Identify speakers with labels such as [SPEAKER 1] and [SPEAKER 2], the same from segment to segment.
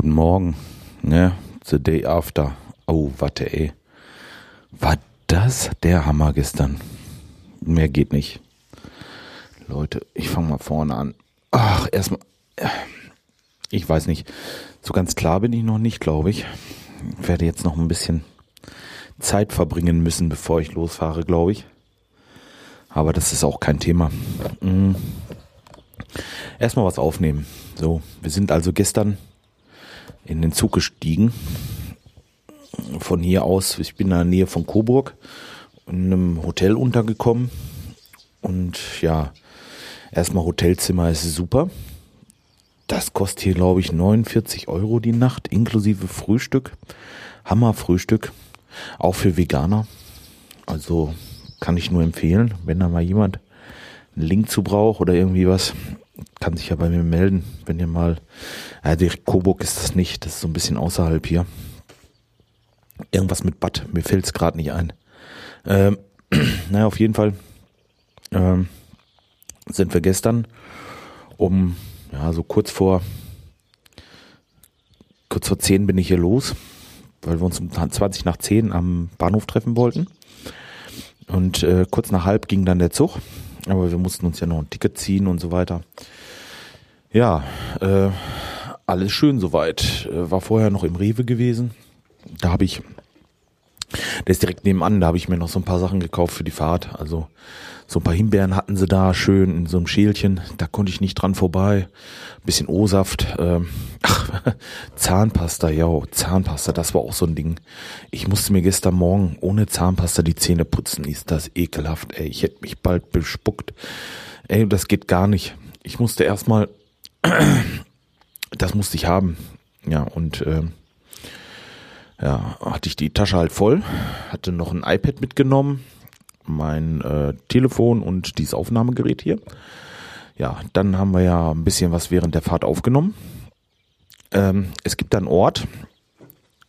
[SPEAKER 1] Guten Morgen. Ne? The day after. Oh, warte, ey. War das der Hammer gestern? Mehr geht nicht. Leute, ich fange mal vorne an. Ach, erstmal. Ich weiß nicht. So ganz klar bin ich noch nicht, glaube ich. ich. Werde jetzt noch ein bisschen Zeit verbringen müssen, bevor ich losfahre, glaube ich. Aber das ist auch kein Thema. Mhm. Erstmal was aufnehmen. So, wir sind also gestern in den Zug gestiegen. Von hier aus, ich bin in der Nähe von Coburg, in einem Hotel untergekommen. Und ja, erstmal Hotelzimmer ist super. Das kostet hier, glaube ich, 49 Euro die Nacht, inklusive Frühstück. Hammer-Frühstück. Auch für Veganer. Also kann ich nur empfehlen, wenn da mal jemand einen Link zu braucht oder irgendwie was, kann sich ja bei mir melden, wenn ihr mal, äh, direkt Coburg ist das nicht, das ist so ein bisschen außerhalb hier. Irgendwas mit Bad, mir fällt es gerade nicht ein. Ähm, naja, auf jeden Fall ähm, sind wir gestern um, ja, so kurz vor, kurz vor zehn bin ich hier los, weil wir uns um 20 nach zehn am Bahnhof treffen wollten. Und äh, kurz nach halb ging dann der Zug. Aber wir mussten uns ja noch ein Ticket ziehen und so weiter. Ja, äh, alles schön soweit. Äh, war vorher noch im Rewe gewesen. Da habe ich, der ist direkt nebenan, da habe ich mir noch so ein paar Sachen gekauft für die Fahrt. Also so ein paar Himbeeren hatten sie da schön in so einem Schälchen. Da konnte ich nicht dran vorbei. bisschen O-Saft. Ähm, ach, Zahnpasta, ja, Zahnpasta, das war auch so ein Ding. Ich musste mir gestern Morgen ohne Zahnpasta die Zähne putzen. Ist das ekelhaft, ey. Ich hätte mich bald bespuckt. Ey, das geht gar nicht. Ich musste erstmal, das musste ich haben. Ja, und ähm, ja, hatte ich die Tasche halt voll, hatte noch ein iPad mitgenommen, mein äh, Telefon und dieses Aufnahmegerät hier. Ja, dann haben wir ja ein bisschen was während der Fahrt aufgenommen. Ähm, es gibt einen Ort,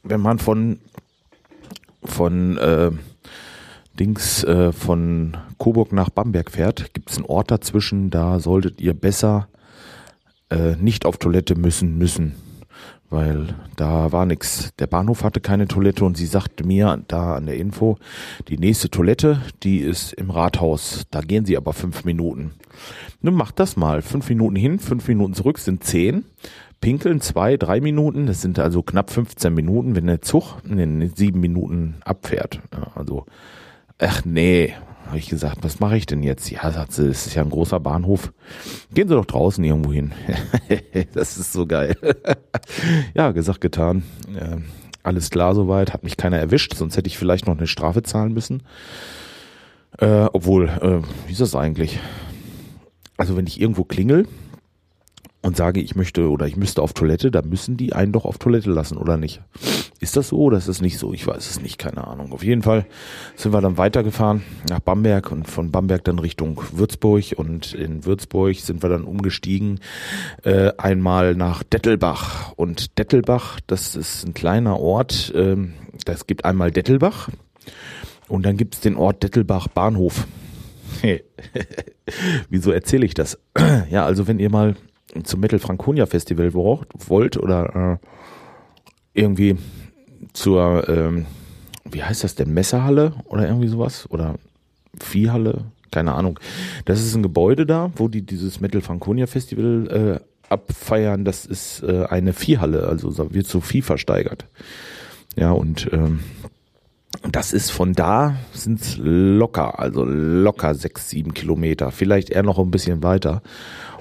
[SPEAKER 1] wenn man von von äh, Dings äh, von Coburg nach Bamberg fährt, gibt es einen Ort dazwischen, da solltet ihr besser äh, nicht auf Toilette müssen müssen weil da war nix. Der Bahnhof hatte keine Toilette und sie sagte mir da an der Info, die nächste Toilette, die ist im Rathaus. Da gehen sie aber fünf Minuten. Nun macht das mal. Fünf Minuten hin, fünf Minuten zurück sind zehn. Pinkeln zwei, drei Minuten. Das sind also knapp 15 Minuten, wenn der Zug in sieben Minuten abfährt. Also, ach nee, habe ich gesagt, was mache ich denn jetzt? Ja, sagt sie, es ist ja ein großer Bahnhof. Gehen Sie doch draußen irgendwo hin. das ist so geil. ja, gesagt, getan. Äh, alles klar soweit, hat mich keiner erwischt, sonst hätte ich vielleicht noch eine Strafe zahlen müssen. Äh, obwohl, äh, wie ist das eigentlich? Also wenn ich irgendwo klingel und sage, ich möchte oder ich müsste auf Toilette, dann müssen die einen doch auf Toilette lassen, oder nicht? Ist das so oder ist es nicht so? Ich weiß es nicht, keine Ahnung. Auf jeden Fall sind wir dann weitergefahren nach Bamberg und von Bamberg dann Richtung Würzburg und in Würzburg sind wir dann umgestiegen äh, einmal nach Dettelbach und Dettelbach, das ist ein kleiner Ort. Ähm, das gibt einmal Dettelbach und dann gibt es den Ort Dettelbach Bahnhof. Wieso erzähle ich das? ja, also wenn ihr mal zum Metal Franconia Festival wollt oder äh, irgendwie zur, ähm, wie heißt das denn, Messerhalle oder irgendwie sowas? Oder Viehhalle? Keine Ahnung. Das ist ein Gebäude da, wo die dieses Metal Franconia Festival äh, abfeiern. Das ist äh, eine Viehhalle, also wird so Vieh versteigert. Ja, und ähm, das ist von da sind locker, also locker sechs, sieben Kilometer, vielleicht eher noch ein bisschen weiter.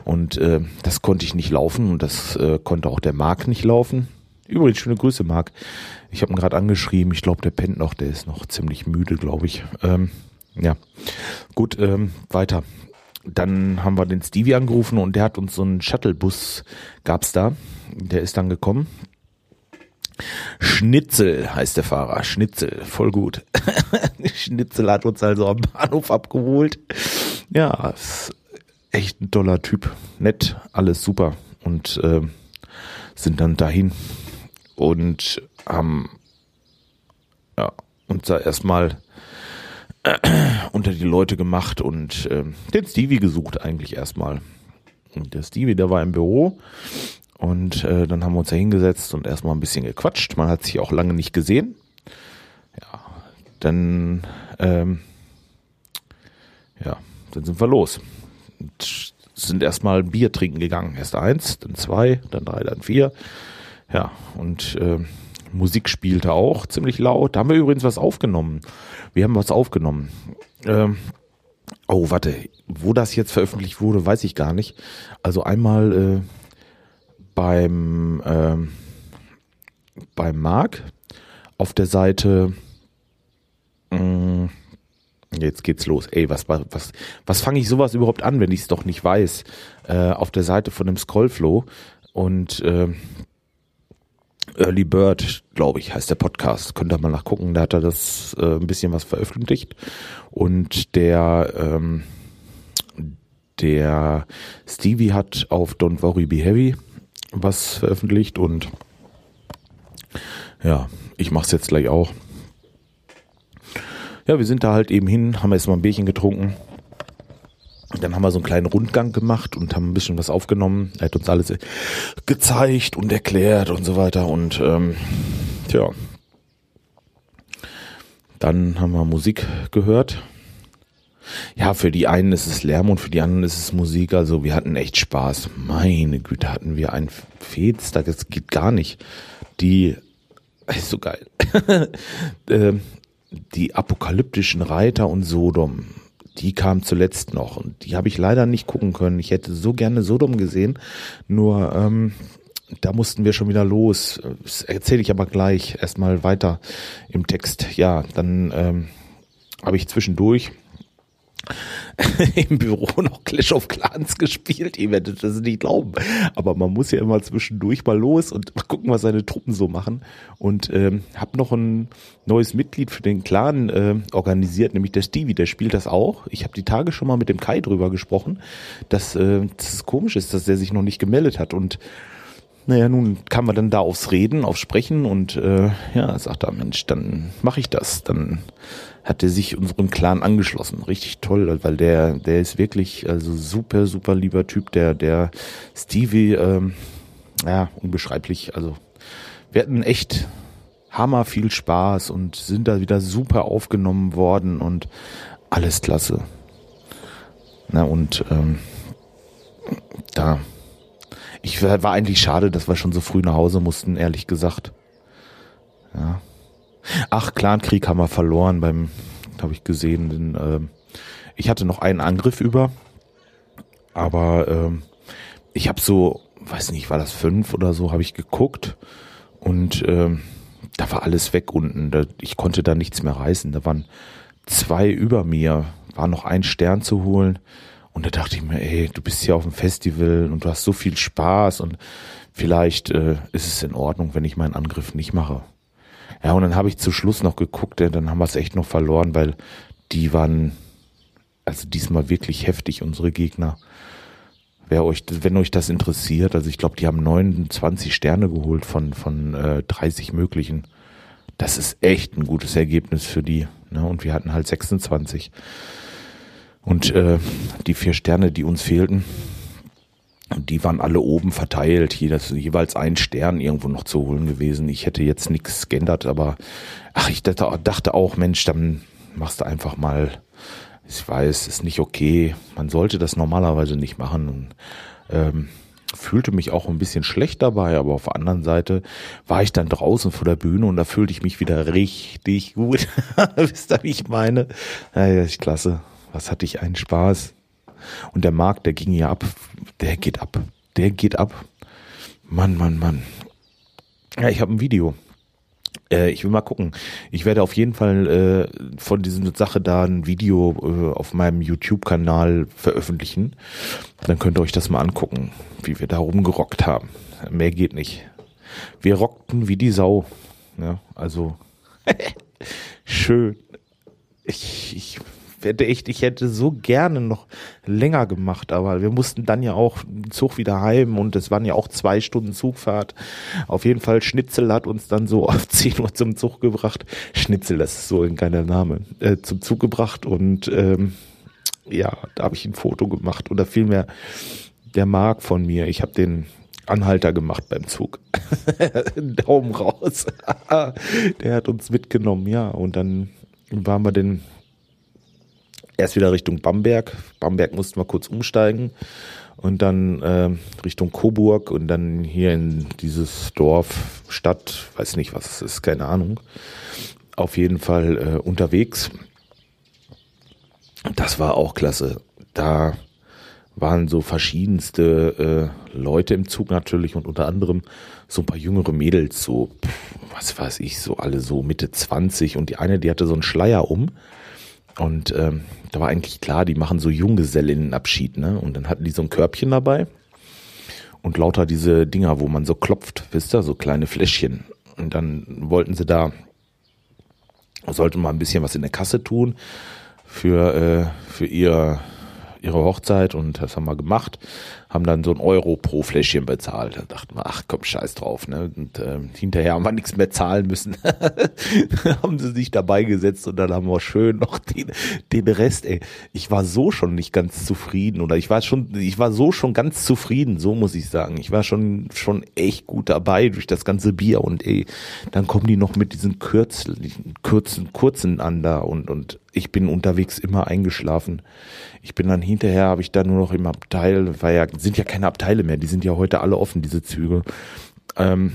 [SPEAKER 1] Und äh, das konnte ich nicht laufen und das äh, konnte auch der Marc nicht laufen. Übrigens, schöne Grüße, Marc. Ich habe ihn gerade angeschrieben. Ich glaube, der pennt noch. Der ist noch ziemlich müde, glaube ich. Ähm, ja, gut, ähm, weiter. Dann haben wir den Stevie angerufen und der hat uns so einen Shuttlebus, gab's da. Der ist dann gekommen. Schnitzel heißt der Fahrer. Schnitzel, voll gut. Schnitzel hat uns also am Bahnhof abgeholt. Ja, ist echt ein toller Typ. Nett, alles super. Und äh, sind dann dahin und haben ja, uns da erstmal äh, unter die Leute gemacht und äh, den Stevie gesucht eigentlich erstmal. Und der Stevie, der war im Büro Und äh, dann haben wir uns da hingesetzt und erstmal ein bisschen gequatscht. Man hat sich auch lange nicht gesehen. Ja, dann, ähm, ja, dann sind wir los. Und sind erstmal Bier trinken gegangen. Erst eins, dann zwei, dann drei, dann vier. Ja, und äh, Musik spielte auch ziemlich laut. Da haben wir übrigens was aufgenommen. Wir haben was aufgenommen. Ähm, oh, warte, wo das jetzt veröffentlicht wurde, weiß ich gar nicht. Also einmal äh, beim, äh, beim Marc auf der Seite. Mm, Jetzt geht's los. Ey, was, was, was fange ich sowas überhaupt an, wenn ich es doch nicht weiß? Äh, auf der Seite von dem Scrollflow und äh, Early Bird, glaube ich, heißt der Podcast. Könnt ihr mal nachgucken, da hat er das äh, ein bisschen was veröffentlicht. Und der, ähm, der Stevie hat auf Don't Worry Be Heavy was veröffentlicht und ja, ich mach's jetzt gleich auch. Ja, wir sind da halt eben hin, haben erstmal ein Bierchen getrunken. Dann haben wir so einen kleinen Rundgang gemacht und haben ein bisschen was aufgenommen. Er hat uns alles gezeigt und erklärt und so weiter. Und ähm, tja, dann haben wir Musik gehört. Ja, für die einen ist es Lärm und für die anderen ist es Musik. Also wir hatten echt Spaß. Meine Güte, hatten wir ein Fets, das geht gar nicht. Die ist so geil. ähm, die apokalyptischen Reiter und Sodom, die kam zuletzt noch und die habe ich leider nicht gucken können. Ich hätte so gerne Sodom gesehen, nur ähm, da mussten wir schon wieder los. Das erzähle ich aber gleich erstmal weiter im Text. Ja, dann ähm, habe ich zwischendurch im Büro noch Clash of Clans gespielt. Ihr werdet das nicht glauben. Aber man muss ja immer zwischendurch mal los und mal gucken, was seine Truppen so machen. Und ähm, habe noch ein neues Mitglied für den Clan äh, organisiert, nämlich der Stevie. Der spielt das auch. Ich habe die Tage schon mal mit dem Kai drüber gesprochen, dass, äh, dass es komisch ist, dass der sich noch nicht gemeldet hat. Und naja, nun kam man dann da aufs Reden, aufs Sprechen und äh, ja, sagt er, Mensch, dann mache ich das. Dann hat er sich unserem Clan angeschlossen. Richtig toll, weil der, der ist wirklich also super, super lieber Typ. Der, der Stevie, ähm, ja, unbeschreiblich. Also wir hatten echt hammer viel Spaß und sind da wieder super aufgenommen worden und alles klasse. Na und ähm, da, ich war eigentlich schade, dass wir schon so früh nach Hause mussten, ehrlich gesagt. Ja. Ach, Clankrieg haben wir verloren beim, habe ich gesehen. Den, äh, ich hatte noch einen Angriff über, aber äh, ich habe so, weiß nicht, war das fünf oder so, habe ich geguckt und äh, da war alles weg unten. Da, ich konnte da nichts mehr reißen. Da waren zwei über mir, war noch ein Stern zu holen. Und da dachte ich mir, ey, du bist hier auf dem Festival und du hast so viel Spaß und vielleicht äh, ist es in Ordnung, wenn ich meinen Angriff nicht mache. Ja, und dann habe ich zu Schluss noch geguckt, dann haben wir es echt noch verloren, weil die waren, also diesmal wirklich heftig, unsere Gegner. Wer euch, wenn euch das interessiert, also ich glaube, die haben 29 Sterne geholt von, von äh, 30 möglichen. Das ist echt ein gutes Ergebnis für die. Ne? Und wir hatten halt 26. Und äh, die vier Sterne, die uns fehlten, die waren alle oben verteilt, das jeweils ein Stern irgendwo noch zu holen gewesen. Ich hätte jetzt nichts geändert, aber ach, ich dachte auch, Mensch, dann machst du einfach mal. Ich weiß, ist nicht okay. Man sollte das normalerweise nicht machen. Und, ähm, fühlte mich auch ein bisschen schlecht dabei, aber auf der anderen Seite war ich dann draußen vor der Bühne und da fühlte ich mich wieder richtig gut. Wisst ihr, wie ich meine? Ja, ja, ist klasse. Was hatte ich einen Spaß. Und der Markt, der ging ja ab. Der geht ab. Der geht ab. Mann, Mann, Mann. Ja, ich habe ein Video. Äh, ich will mal gucken. Ich werde auf jeden Fall äh, von dieser Sache da ein Video äh, auf meinem YouTube-Kanal veröffentlichen. Dann könnt ihr euch das mal angucken, wie wir da rumgerockt haben. Mehr geht nicht. Wir rockten wie die Sau. Ja, also schön. Ich, ich hätte echt, ich hätte so gerne noch länger gemacht, aber wir mussten dann ja auch den Zug wieder heim und es waren ja auch zwei Stunden Zugfahrt. Auf jeden Fall Schnitzel hat uns dann so auf 10 Uhr zum Zug gebracht. Schnitzel, das ist so ein geiler Name, äh, zum Zug gebracht und ähm, ja, da habe ich ein Foto gemacht oder vielmehr der Mark von mir. Ich habe den Anhalter gemacht beim Zug. Daumen raus. Der hat uns mitgenommen, ja. Und dann waren wir denn erst wieder Richtung Bamberg. Bamberg mussten wir kurz umsteigen und dann äh, Richtung Coburg und dann hier in dieses Dorf, Stadt, weiß nicht, was es ist, keine Ahnung. Auf jeden Fall äh, unterwegs. Das war auch klasse. Da waren so verschiedenste äh, Leute im Zug natürlich und unter anderem so ein paar jüngere Mädels, so, was weiß ich, so alle so Mitte 20 und die eine, die hatte so einen Schleier um und ähm, da war eigentlich klar, die machen so Junggesellinnenabschied, ne? Und dann hatten die so ein Körbchen dabei und lauter diese Dinger, wo man so klopft, wisst ihr, so kleine Fläschchen. Und dann wollten sie da, sollten mal ein bisschen was in der Kasse tun für, äh, für ihr ihre Hochzeit und das haben wir gemacht, haben dann so ein Euro pro Fläschchen bezahlt. Da dachten wir, ach komm, scheiß drauf. Ne? Und äh, hinterher haben wir nichts mehr zahlen müssen. haben sie sich dabei gesetzt und dann haben wir schön noch den, den Rest. Ey, ich war so schon nicht ganz zufrieden oder ich war schon, ich war so schon ganz zufrieden, so muss ich sagen. Ich war schon schon echt gut dabei durch das ganze Bier und ey, dann kommen die noch mit diesen Kürzel, kurzen, kurzen an da und und ich bin unterwegs immer eingeschlafen. Ich bin dann hinterher, habe ich dann nur noch im Abteil, weil ja, sind ja keine Abteile mehr, die sind ja heute alle offen, diese Züge. Ähm,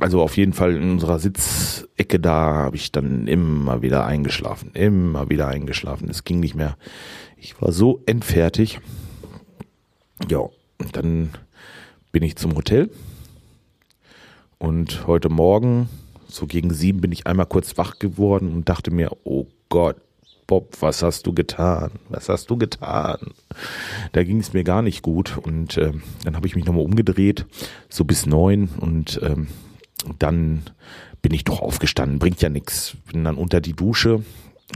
[SPEAKER 1] also auf jeden Fall in unserer Sitzecke da habe ich dann immer wieder eingeschlafen, immer wieder eingeschlafen. Es ging nicht mehr. Ich war so endfertig. Ja, dann bin ich zum Hotel. Und heute Morgen, so gegen sieben, bin ich einmal kurz wach geworden und dachte mir, oh Gott, Bob, was hast du getan? Was hast du getan? Da ging es mir gar nicht gut und äh, dann habe ich mich nochmal umgedreht, so bis neun und ähm, dann bin ich doch aufgestanden, bringt ja nichts. Bin dann unter die Dusche,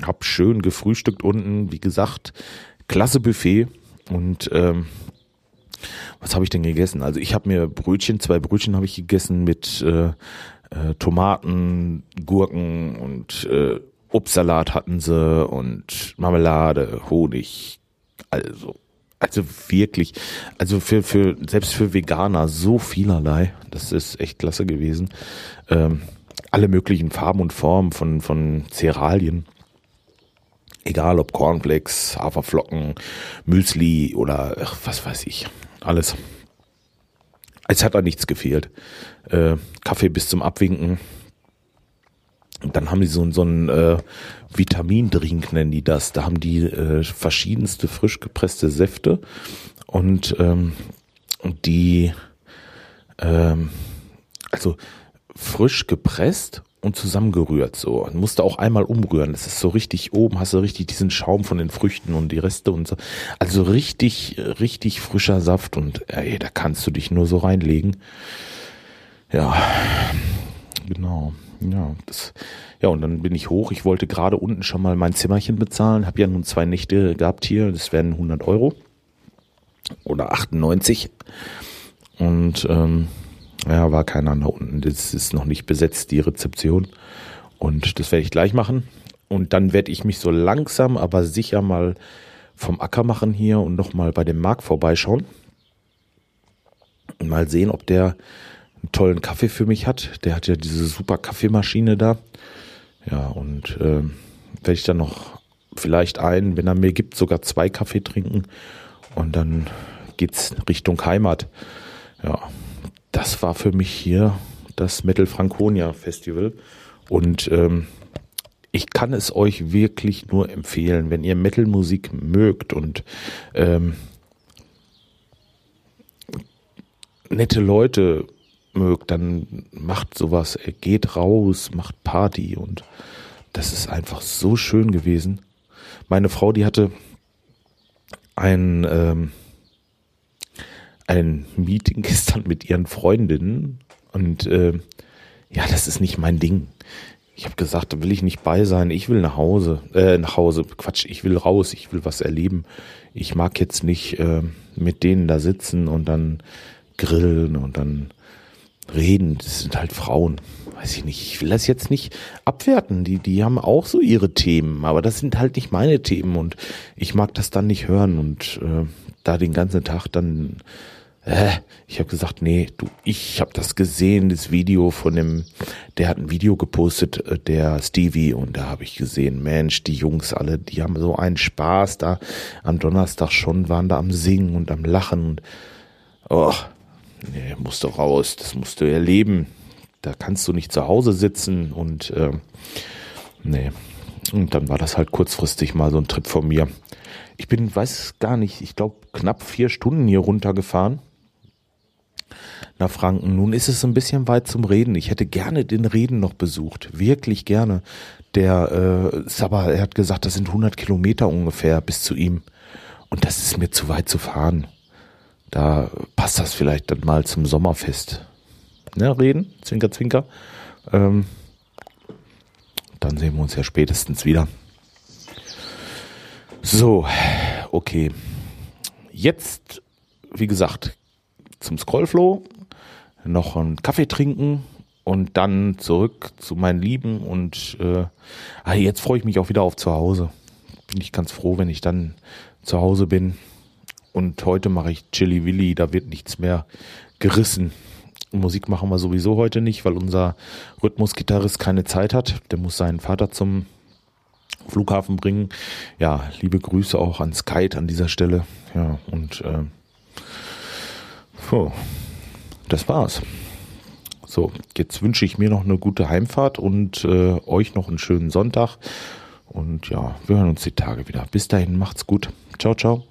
[SPEAKER 1] hab schön gefrühstückt unten, wie gesagt, klasse Buffet und ähm, was habe ich denn gegessen? Also ich habe mir Brötchen, zwei Brötchen habe ich gegessen mit äh, äh, Tomaten, Gurken und äh, Obstsalat hatten sie und Marmelade, Honig. Also, also wirklich, also für, für, selbst für Veganer so vielerlei. Das ist echt klasse gewesen. Ähm, alle möglichen Farben und Formen von, von Cerealien. Egal ob Cornflakes, Haferflocken, Müsli oder ach, was weiß ich. Alles. Es hat da nichts gefehlt. Äh, Kaffee bis zum Abwinken dann haben die so, so einen äh, Vitamindrink, nennen die das. Da haben die äh, verschiedenste frisch gepresste Säfte und ähm, die, ähm, also frisch gepresst und zusammengerührt so. Und musste auch einmal umrühren. Das ist so richtig oben, hast du richtig diesen Schaum von den Früchten und die Reste und so. Also richtig, richtig frischer Saft und ey, da kannst du dich nur so reinlegen. Ja, genau. Ja, das, ja, und dann bin ich hoch. Ich wollte gerade unten schon mal mein Zimmerchen bezahlen. Habe ja nun zwei Nächte gehabt hier. Das wären 100 Euro oder 98. Und ähm, ja, war keiner da unten. Das ist noch nicht besetzt, die Rezeption. Und das werde ich gleich machen. Und dann werde ich mich so langsam, aber sicher mal vom Acker machen hier und nochmal bei dem Markt vorbeischauen. Und mal sehen, ob der einen tollen Kaffee für mich hat. Der hat ja diese super Kaffeemaschine da. Ja, und äh, werde ich dann noch vielleicht einen, wenn er mir gibt, sogar zwei Kaffee trinken. Und dann geht's Richtung Heimat. Ja, das war für mich hier das Metal Franconia Festival. Und ähm, ich kann es euch wirklich nur empfehlen, wenn ihr Metal-Musik mögt und ähm, nette Leute mögt, dann macht sowas, geht raus, macht Party und das ist einfach so schön gewesen. Meine Frau, die hatte ein, ähm, ein Meeting gestern mit ihren Freundinnen und äh, ja, das ist nicht mein Ding. Ich habe gesagt, da will ich nicht bei sein. Ich will nach Hause, äh, nach Hause. Quatsch, ich will raus. Ich will was erleben. Ich mag jetzt nicht äh, mit denen da sitzen und dann grillen und dann reden. Das sind halt Frauen. Weiß ich nicht. Ich will das jetzt nicht abwerten. Die, die haben auch so ihre Themen, aber das sind halt nicht meine Themen und ich mag das dann nicht hören und äh, da den ganzen Tag dann Äh, ich habe gesagt, nee, du, ich habe das gesehen, das Video von dem, der hat ein Video gepostet, äh, der Stevie, und da habe ich gesehen, Mensch, die Jungs alle, die haben so einen Spaß da am Donnerstag schon, waren da am Singen und am Lachen und oh, nee, musst du raus, das musst du erleben. Da kannst du nicht zu Hause sitzen und äh, nee. Und dann war das halt kurzfristig mal so ein Trip von mir. Ich bin, weiß gar nicht, ich glaube knapp vier Stunden hier runtergefahren nach Franken. Nun ist es ein bisschen weit zum Reden. Ich hätte gerne den Reden noch besucht, wirklich gerne. Der äh, Sabah, er hat gesagt, das sind 100 Kilometer ungefähr bis zu ihm. Und das ist mir zu weit zu fahren. Da passt das vielleicht dann mal zum Sommerfest. Ne, Reden, Zwinker, Zwinker. Ähm, dann sehen wir uns ja spätestens wieder. So, okay. Jetzt, wie gesagt, zum Scrollflow, noch einen Kaffee trinken und dann zurück zu meinen Lieben und äh, ah, jetzt freue ich mich auch wieder auf zu Hause. Bin ich ganz froh, wenn ich dann zu Hause bin. Und heute mache ich Chili Willy, da wird nichts mehr gerissen. Musik machen wir sowieso heute nicht, weil unser Rhythmusgitarrist keine Zeit hat. Der muss seinen Vater zum Flughafen bringen. Ja, liebe Grüße auch an Skype an dieser Stelle. Ja, und äh, so, das war's. So, jetzt wünsche ich mir noch eine gute Heimfahrt und äh, euch noch einen schönen Sonntag. Und ja, wir hören uns die Tage wieder. Bis dahin, macht's gut. Ciao, ciao.